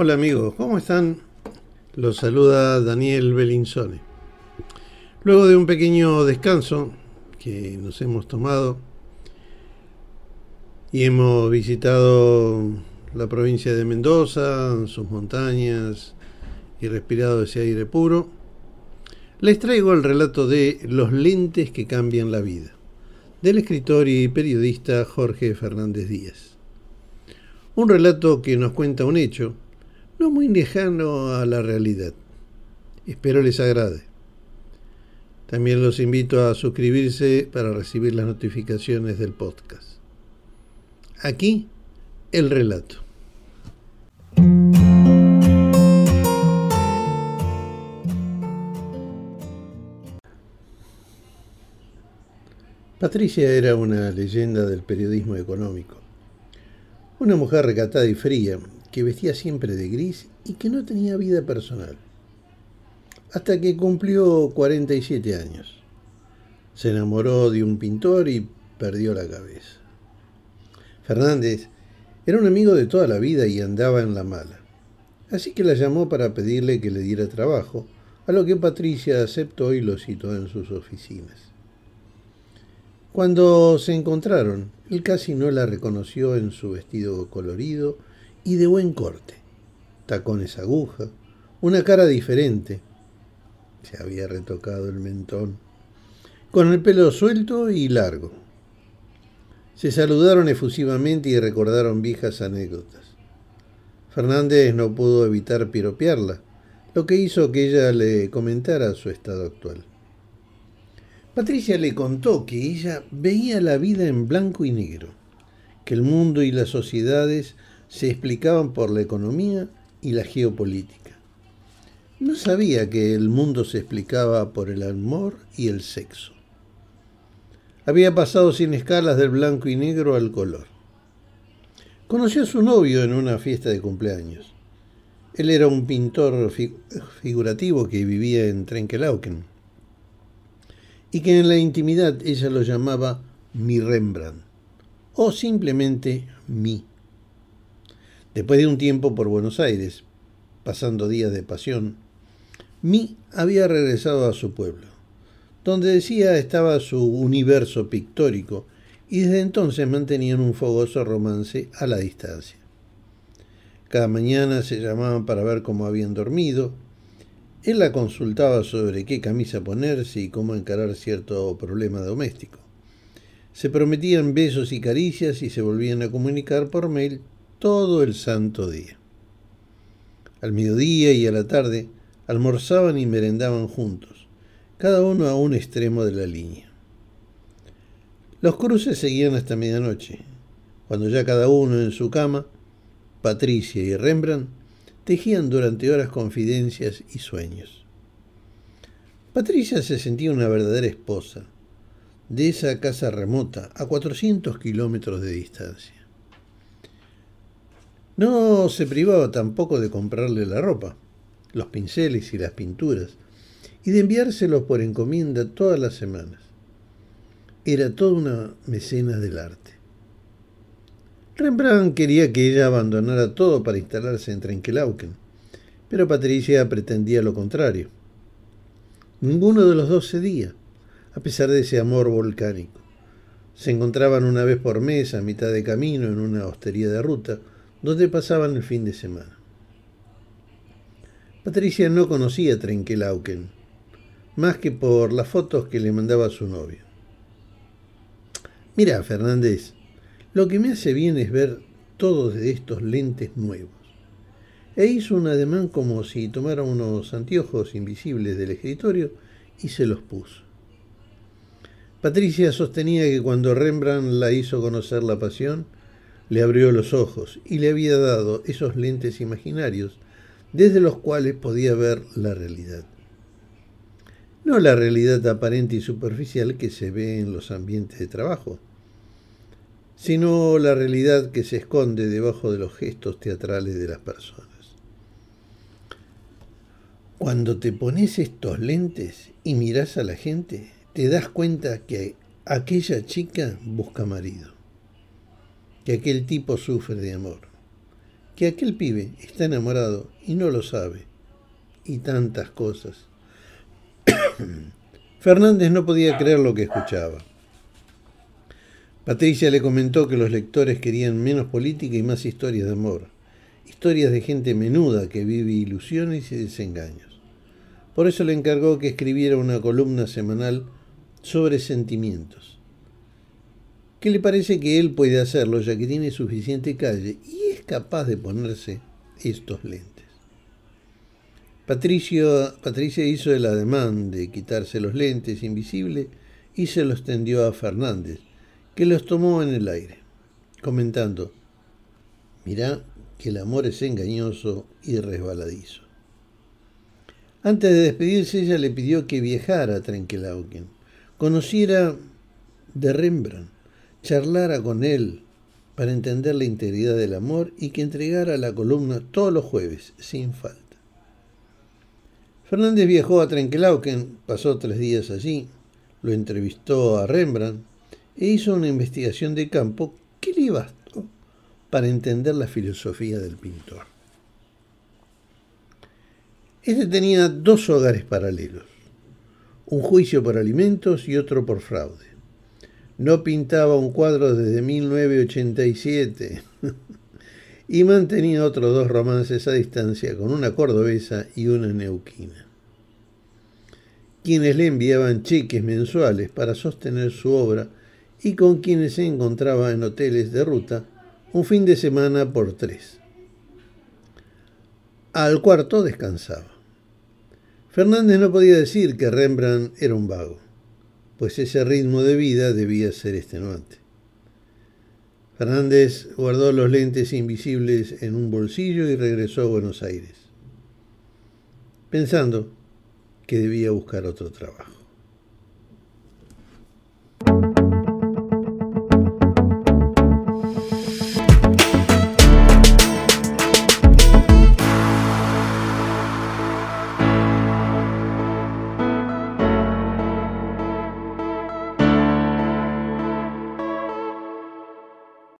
Hola amigos, ¿cómo están? Los saluda Daniel Belinsone. Luego de un pequeño descanso que nos hemos tomado y hemos visitado la provincia de Mendoza, sus montañas y respirado ese aire puro, les traigo el relato de Los lentes que cambian la vida, del escritor y periodista Jorge Fernández Díaz. Un relato que nos cuenta un hecho no muy lejano a la realidad. Espero les agrade. También los invito a suscribirse para recibir las notificaciones del podcast. Aquí el relato. Patricia era una leyenda del periodismo económico. Una mujer recatada y fría, que vestía siempre de gris y que no tenía vida personal. Hasta que cumplió 47 años. Se enamoró de un pintor y perdió la cabeza. Fernández era un amigo de toda la vida y andaba en la mala. Así que la llamó para pedirle que le diera trabajo, a lo que Patricia aceptó y lo citó en sus oficinas. Cuando se encontraron, él casi no la reconoció en su vestido colorido y de buen corte, tacones aguja, una cara diferente, se había retocado el mentón, con el pelo suelto y largo. Se saludaron efusivamente y recordaron viejas anécdotas. Fernández no pudo evitar piropearla, lo que hizo que ella le comentara su estado actual. Patricia le contó que ella veía la vida en blanco y negro, que el mundo y las sociedades se explicaban por la economía y la geopolítica. No sabía que el mundo se explicaba por el amor y el sexo. Había pasado sin escalas del blanco y negro al color. Conoció a su novio en una fiesta de cumpleaños. Él era un pintor figurativo que vivía en Trenkelauken y que en la intimidad ella lo llamaba mi Rembrandt o simplemente mi. Después de un tiempo por Buenos Aires, pasando días de pasión, Mi había regresado a su pueblo, donde decía estaba su universo pictórico y desde entonces mantenían un fogoso romance a la distancia. Cada mañana se llamaban para ver cómo habían dormido. Él la consultaba sobre qué camisa ponerse y cómo encarar cierto problema doméstico. Se prometían besos y caricias y se volvían a comunicar por mail todo el santo día. Al mediodía y a la tarde almorzaban y merendaban juntos, cada uno a un extremo de la línea. Los cruces seguían hasta medianoche, cuando ya cada uno en su cama, Patricia y Rembrandt tejían durante horas confidencias y sueños. Patricia se sentía una verdadera esposa de esa casa remota a 400 kilómetros de distancia. No se privaba tampoco de comprarle la ropa, los pinceles y las pinturas, y de enviárselos por encomienda todas las semanas. Era toda una mecena del arte. Rembrandt quería que ella abandonara todo para instalarse en Trenkelauken, pero Patricia pretendía lo contrario. Ninguno de los dos cedía, a pesar de ese amor volcánico. Se encontraban una vez por mes a mitad de camino en una hostería de ruta, donde pasaban el fin de semana. Patricia no conocía Trenkelauken, más que por las fotos que le mandaba su novio. Mira, Fernández, lo que me hace bien es ver todos de estos lentes nuevos. E hizo un ademán como si tomara unos anteojos invisibles del escritorio y se los puso. Patricia sostenía que cuando Rembrandt la hizo conocer la pasión, le abrió los ojos y le había dado esos lentes imaginarios desde los cuales podía ver la realidad. No la realidad aparente y superficial que se ve en los ambientes de trabajo, sino la realidad que se esconde debajo de los gestos teatrales de las personas. Cuando te pones estos lentes y miras a la gente, te das cuenta que aquella chica busca marido que aquel tipo sufre de amor, que aquel pibe está enamorado y no lo sabe, y tantas cosas. Fernández no podía creer lo que escuchaba. Patricia le comentó que los lectores querían menos política y más historias de amor, historias de gente menuda que vive ilusiones y desengaños. Por eso le encargó que escribiera una columna semanal sobre sentimientos. ¿Qué le parece que él puede hacerlo ya que tiene suficiente calle y es capaz de ponerse estos lentes? Patricia hizo el ademán de quitarse los lentes invisibles y se los tendió a Fernández, que los tomó en el aire, comentando, mirá que el amor es engañoso y resbaladizo. Antes de despedirse, ella le pidió que viajara a Trenkelauken, conociera de Rembrandt, charlara con él para entender la integridad del amor y que entregara la columna todos los jueves, sin falta. Fernández viajó a Trenkelauken, pasó tres días allí, lo entrevistó a Rembrandt e hizo una investigación de campo que le bastó para entender la filosofía del pintor. Este tenía dos hogares paralelos, un juicio por alimentos y otro por fraude. No pintaba un cuadro desde 1987 y mantenía otros dos romances a distancia con una cordobesa y una neuquina, quienes le enviaban cheques mensuales para sostener su obra y con quienes se encontraba en hoteles de ruta un fin de semana por tres. Al cuarto descansaba. Fernández no podía decir que Rembrandt era un vago, pues ese ritmo de vida debía ser extenuante. Fernández guardó los lentes invisibles en un bolsillo y regresó a Buenos Aires, pensando que debía buscar otro trabajo.